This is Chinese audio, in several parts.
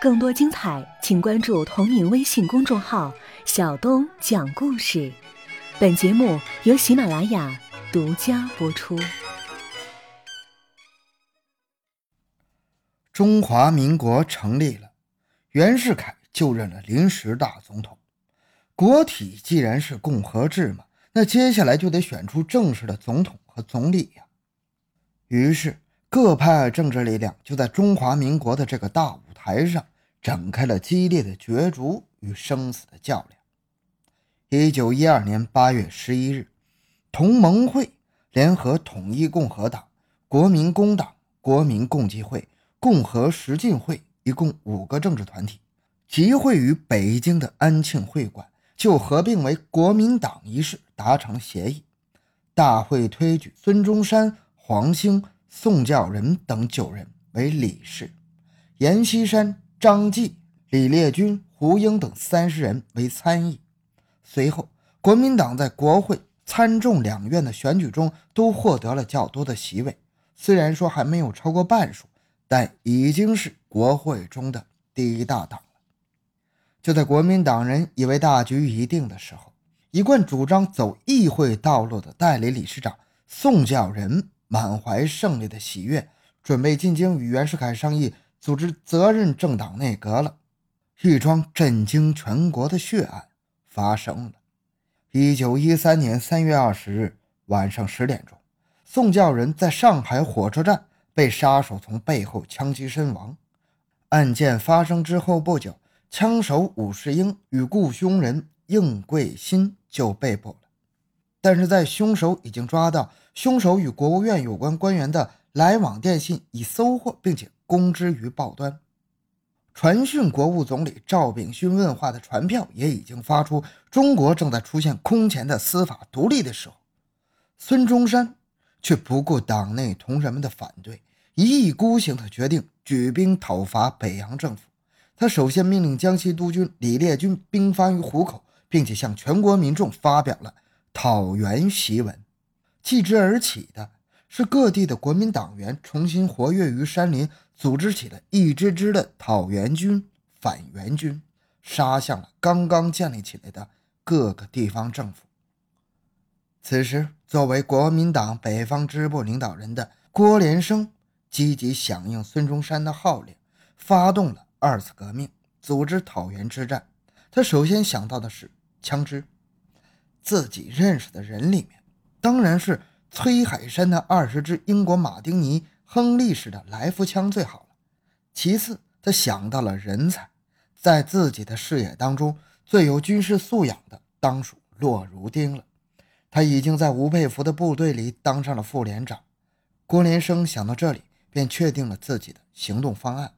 更多精彩，请关注同名微信公众号“小东讲故事”。本节目由喜马拉雅独家播出。中华民国成立了，袁世凯就任了临时大总统。国体既然是共和制嘛，那接下来就得选出正式的总统和总理呀。于是，各派政治力量就在中华民国的这个大舞台上。展开了激烈的角逐与生死的较量。一九一二年八月十一日，同盟会联合统一共和党、国民工党、国民共济会、共和实进会一共五个政治团体，集会于北京的安庆会馆，就合并为国民党一事达成协议。大会推举孙中山、黄兴、宋教仁等九人为理事，阎锡山。张继、李烈钧、胡英等三十人为参议。随后，国民党在国会参众两院的选举中都获得了较多的席位，虽然说还没有超过半数，但已经是国会中的第一大党了。就在国民党人以为大局已定的时候，一贯主张走议会道路的代理理事长宋教仁满怀胜利的喜悦，准备进京与袁世凯商议。组织责任政党内阁了，一桩震惊全国的血案发生了。一九一三年三月二十日晚上十点钟，宋教仁在上海火车站被杀手从背后枪击身亡。案件发生之后不久，枪手武世英与雇凶人应贵新就被捕了。但是在凶手已经抓到，凶手与国务院有关官员的来往电信已搜获，并且。公之于报端，传讯国务总理赵秉勋问话的传票也已经发出。中国正在出现空前的司法独立的时候，孙中山却不顾党内同仁们的反对，一意孤行的决定举兵讨伐北洋政府。他首先命令江西督军李烈钧兵发于湖口，并且向全国民众发表了讨袁檄文。继之而起的是各地的国民党员重新活跃于山林。组织起了一支支的讨袁军、反袁军，杀向了刚刚建立起来的各个地方政府。此时，作为国民党北方支部领导人的郭连生，积极响应孙中山的号令，发动了二次革命，组织讨袁之战。他首先想到的是枪支，自己认识的人里面，当然是崔海山的二十支英国马丁尼。亨利式的来福枪最好了。其次，他想到了人才，在自己的视野当中，最有军事素养的当属骆如丁了。他已经在吴佩孚的部队里当上了副连长。郭连生想到这里，便确定了自己的行动方案，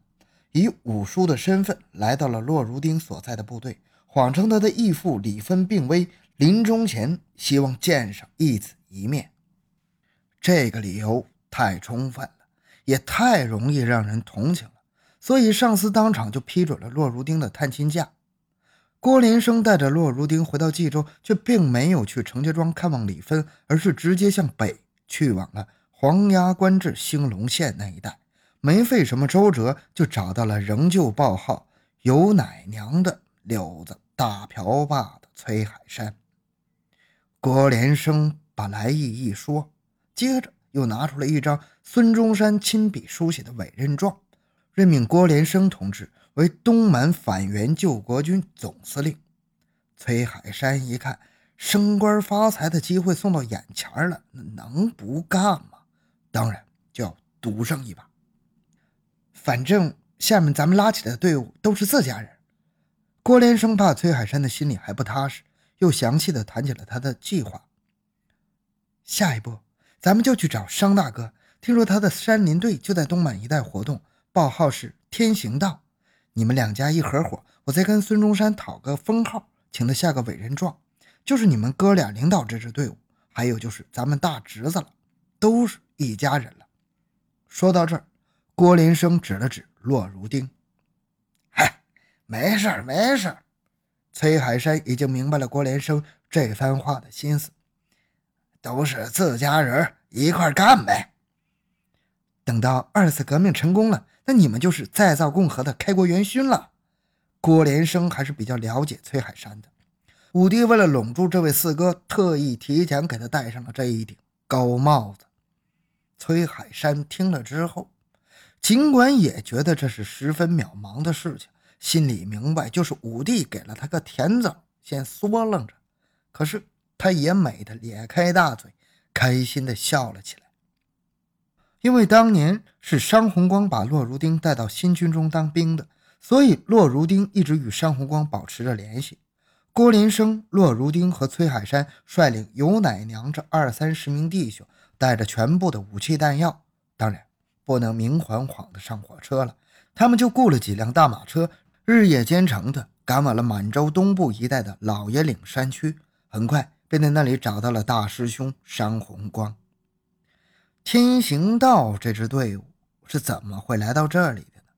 以五叔的身份来到了骆如丁所在的部队，谎称他的义父李芬病危，临终前希望见上义子一面。这个理由太充分了。也太容易让人同情了，所以上司当场就批准了骆如丁的探亲假。郭林生带着骆如丁回到冀州，却并没有去程家庄看望李芬，而是直接向北去往了黄崖关至兴隆县那一带，没费什么周折就找到了仍旧报号有奶娘的柳子大瓢把的崔海山。郭连生把来意一说，接着。又拿出了一张孙中山亲笔书写的委任状，任命郭连生同志为东满反袁救国军总司令。崔海山一看升官发财的机会送到眼前了，那能不干吗？当然就要赌上一把。反正下面咱们拉起来的队伍都是自家人。郭连生怕崔海山的心里还不踏实，又详细的谈起了他的计划。下一步。咱们就去找商大哥，听说他的山林队就在东满一带活动，报号是天行道。你们两家一合伙，我再跟孙中山讨个封号，请他下个委任状，就是你们哥俩领导这支队伍，还有就是咱们大侄子了，都是一家人了。说到这儿，郭连生指了指骆如丁：“ 嗨，没事儿，没事儿。”崔海山已经明白了郭连生这番话的心思。都是自家人，一块干呗。等到二次革命成功了，那你们就是再造共和的开国元勋了。郭连生还是比较了解崔海山的。武帝为了笼住这位四哥，特意提前给他戴上了这一顶高帽子。崔海山听了之后，尽管也觉得这是十分渺茫的事情，心里明白就是武帝给了他个甜枣，先缩楞着。可是他也美得咧开大嘴，开心地笑了起来。因为当年是商弘光把骆如丁带到新军中当兵的，所以骆如丁一直与商弘光保持着联系。郭连生、骆如丁和崔海山率领尤乃娘这二三十名弟兄，带着全部的武器弹药，当然不能明晃晃的上火车了，他们就雇了几辆大马车，日夜兼程的赶往了满洲东部一带的老爷岭山区，很快便在那里找到了大师兄商弘光。天行道这支队伍是怎么会来到这里的呢？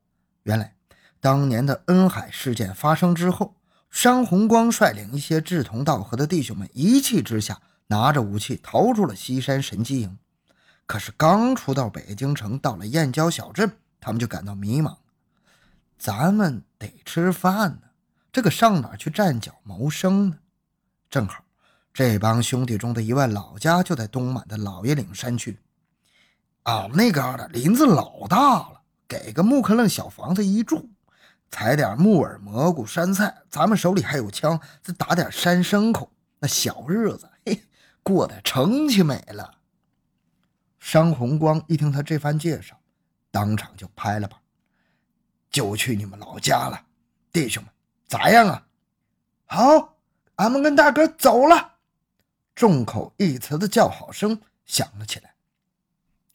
原来，当年的恩海事件发生之后，商弘光率领一些志同道合的弟兄们一气之下，拿着武器逃出了西山神机营。可是刚出到北京城，到了燕郊小镇，他们就感到迷茫：咱们得吃饭呢，这个上哪去站脚谋生呢？正好，这帮兄弟中的一位老家就在东满的老爷岭山区。俺们那旮瘩林子老大了，给个木克楞小房子一住，采点木耳、蘑菇、山菜，咱们手里还有枪，再打点山牲口，那小日子嘿，过得成气美了。商红光一听他这番介绍，当场就拍了板，就去你们老家了，弟兄们咋样啊？好，俺们跟大哥走了。众口一词的叫好声响了起来。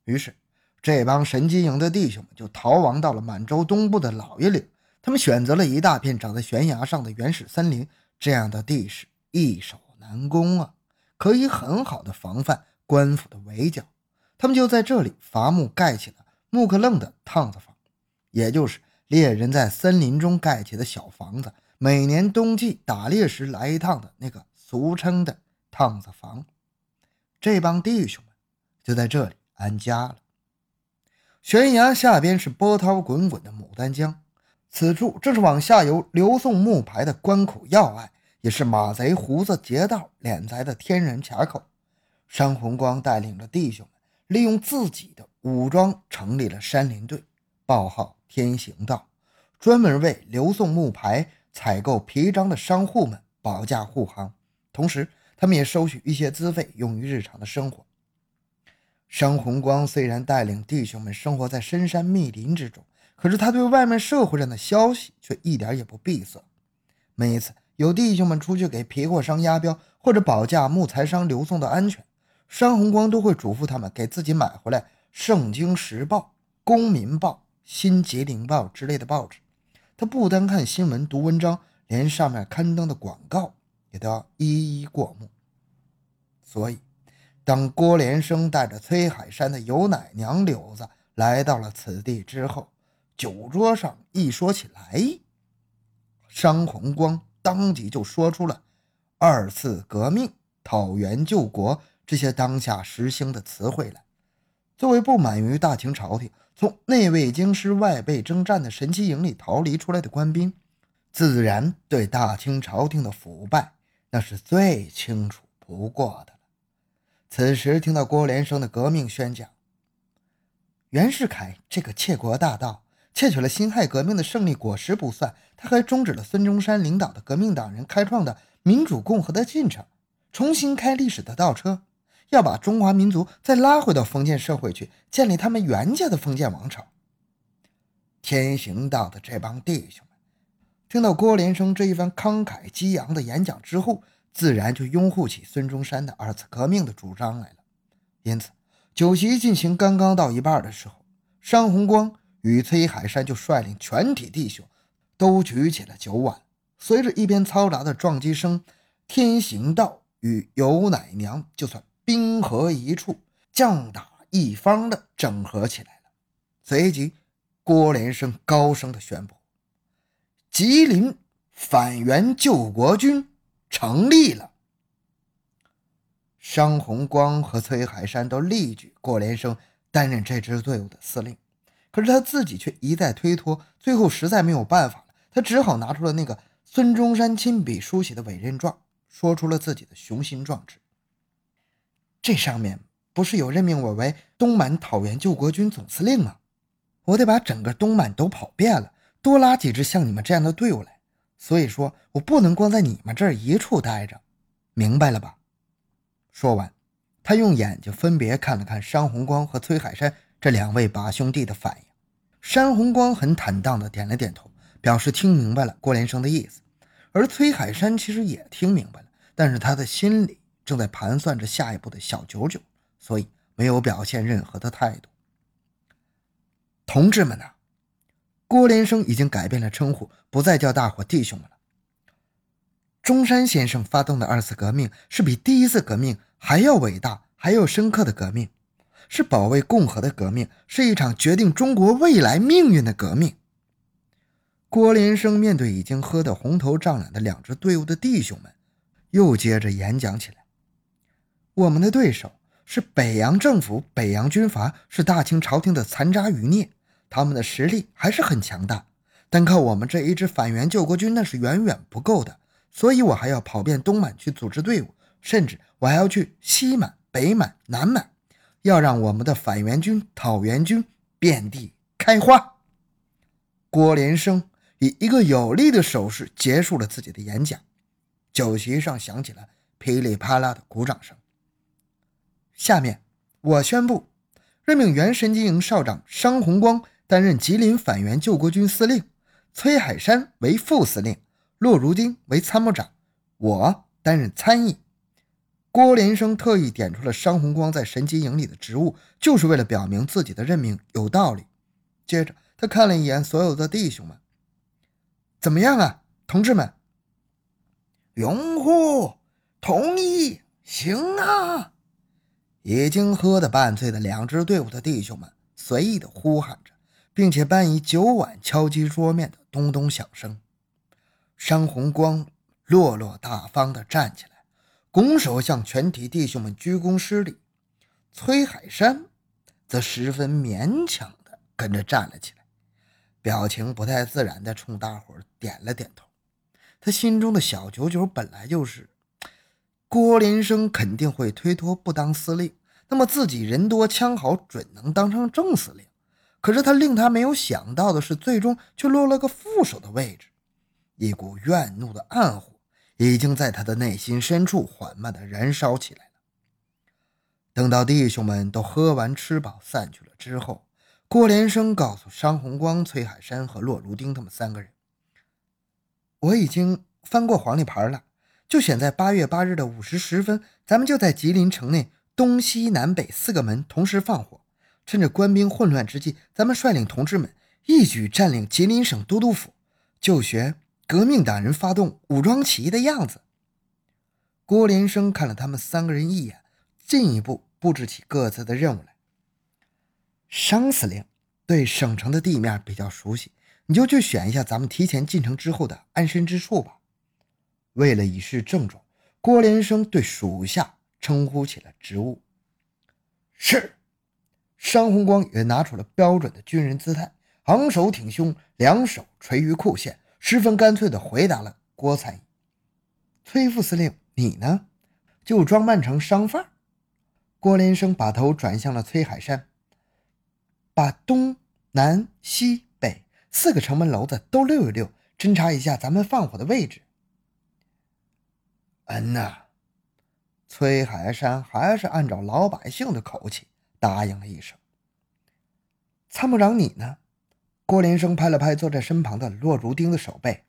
于是，这帮神机营的弟兄们就逃亡到了满洲东部的老爷岭。他们选择了一大片长在悬崖上的原始森林，这样的地势易守难攻啊，可以很好的防范官府的围剿。他们就在这里伐木，盖起了木克楞的趟子房，也就是猎人在森林中盖起的小房子，每年冬季打猎时来一趟的那个俗称的趟子房。这帮弟兄们就在这里。安家了。悬崖下边是波涛滚滚的牡丹江，此处正是往下游流送木牌的关口要隘，也是马贼胡子劫道敛财的天然卡口。商红光带领着弟兄们，利用自己的武装成立了山林队，报号天行道，专门为流送木牌、采购皮章的商户们保驾护航。同时，他们也收取一些资费，用于日常的生活。商红光虽然带领弟兄们生活在深山密林之中，可是他对外面社会上的消息却一点也不闭塞。每一次有弟兄们出去给皮货商押镖，或者保驾木材商流送的安全，商红光都会嘱咐他们给自己买回来《圣经时报》《公民报》《新吉林报》之类的报纸。他不单看新闻、读文章，连上面刊登的广告也都要一一过目。所以。当郭连生带着崔海山的尤奶娘柳子来到了此地之后，酒桌上一说起来，商红光当即就说出了“二次革命”“讨袁救国”这些当下时兴的词汇来。作为不满于大清朝廷从内卫京师外被征战的神奇营里逃离出来的官兵，自然对大清朝廷的腐败那是最清楚不过的了。此时听到郭连生的革命宣讲，袁世凯这个窃国大盗窃取了辛亥革命的胜利果实不算，他还终止了孙中山领导的革命党人开创的民主共和的进程，重新开历史的倒车，要把中华民族再拉回到封建社会去，建立他们袁家的封建王朝。天行道的这帮弟兄们听到郭连生这一番慷慨激昂的演讲之后。自然就拥护起孙中山的二次革命的主张来了。因此，酒席进行刚刚到一半的时候，商红光与崔海山就率领全体弟兄都举起了酒碗，随着一边嘈杂的撞击声，天行道与尤乃娘就算兵合一处，将打一方的整合起来了。随即，郭连生高声的宣布：“吉林反袁救国军。”成立了。商红光和崔海山都力举郭连生担任这支队伍的司令。可是他自己却一再推脱，最后实在没有办法了，他只好拿出了那个孙中山亲笔书写的委任状，说出了自己的雄心壮志。这上面不是有任命我为东满讨袁救国军总司令吗？我得把整个东满都跑遍了，多拉几支像你们这样的队伍来。所以说我不能光在你们这儿一处待着，明白了吧？说完，他用眼睛分别看了看山红光和崔海山这两位把兄弟的反应。山红光很坦荡地点了点头，表示听明白了郭连生的意思。而崔海山其实也听明白了，但是他的心里正在盘算着下一步的小九九，所以没有表现任何的态度。同志们呐！郭连生已经改变了称呼，不再叫大伙弟兄们了。中山先生发动的二次革命是比第一次革命还要伟大、还要深刻的革命，是保卫共和的革命，是一场决定中国未来命运的革命。郭连生面对已经喝得红头胀脸的两支队伍的弟兄们，又接着演讲起来：“我们的对手是北洋政府、北洋军阀，是大清朝廷的残渣余孽。”他们的实力还是很强大，单靠我们这一支反袁救国军那是远远不够的。所以我还要跑遍东满去组织队伍，甚至我还要去西满、北满、南满，要让我们的反袁军、讨袁军遍地开花。郭连生以一个有力的手势结束了自己的演讲，酒席上响起了噼里啪啦的鼓掌声。下面我宣布，任命原神经营少长商红光。担任吉林反援救国军司令，崔海山为副司令，骆如丁为参谋长，我担任参议。郭连生特意点出了商红光在神机营里的职务，就是为了表明自己的任命有道理。接着，他看了一眼所有的弟兄们，怎么样啊，同志们？拥护，同意，行啊！已经喝得半醉的两支队伍的弟兄们随意的呼喊着。并且伴以酒碗敲击桌面的咚咚响声，商红光落落大方地站起来，拱手向全体弟兄们鞠躬施礼。崔海山则十分勉强地跟着站了起来，表情不太自然地冲大伙点了点头。他心中的小九九本来就是，郭连生肯定会推脱不当司令，那么自己人多枪好，准能当上正司令。可是他令他没有想到的是，最终却落了个副手的位置。一股怨怒的暗火已经在他的内心深处缓慢地燃烧起来了。等到弟兄们都喝完吃饱散去了之后，郭连生告诉商红光、崔海山和骆如丁他们三个人：“我已经翻过黄历牌了，就选在八月八日的午时十分，咱们就在吉林城内东西南北四个门同时放火。”趁着官兵混乱之际，咱们率领同志们一举占领吉林省都督府，就学革命党人发动武装起义的样子。郭连生看了他们三个人一眼，进一步布置起各自的任务来。商司令对省城的地面比较熟悉，你就去选一下咱们提前进城之后的安身之处吧。为了以示郑重，郭连生对属下称呼起了职务。是。商红光也拿出了标准的军人姿态，昂首挺胸，两手垂于裤线，十分干脆地回答了郭参议：“崔副司令，你呢？就装扮成商贩。”郭连生把头转向了崔海山，把东南西北四个城门楼子都溜一溜，侦查一下咱们放火的位置。嗯呐，崔海山还是按照老百姓的口气。答应了一声。参谋长，你呢？郭连生拍了拍坐在身旁的骆如丁的手背，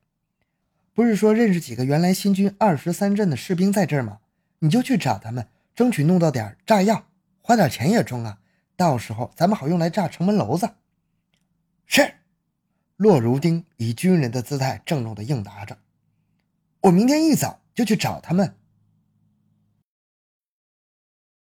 不是说认识几个原来新军二十三镇的士兵在这儿吗？你就去找他们，争取弄到点炸药，花点钱也中啊。到时候咱们好用来炸城门楼子。是。骆如丁以军人的姿态郑重地应答着：“我明天一早就去找他们。”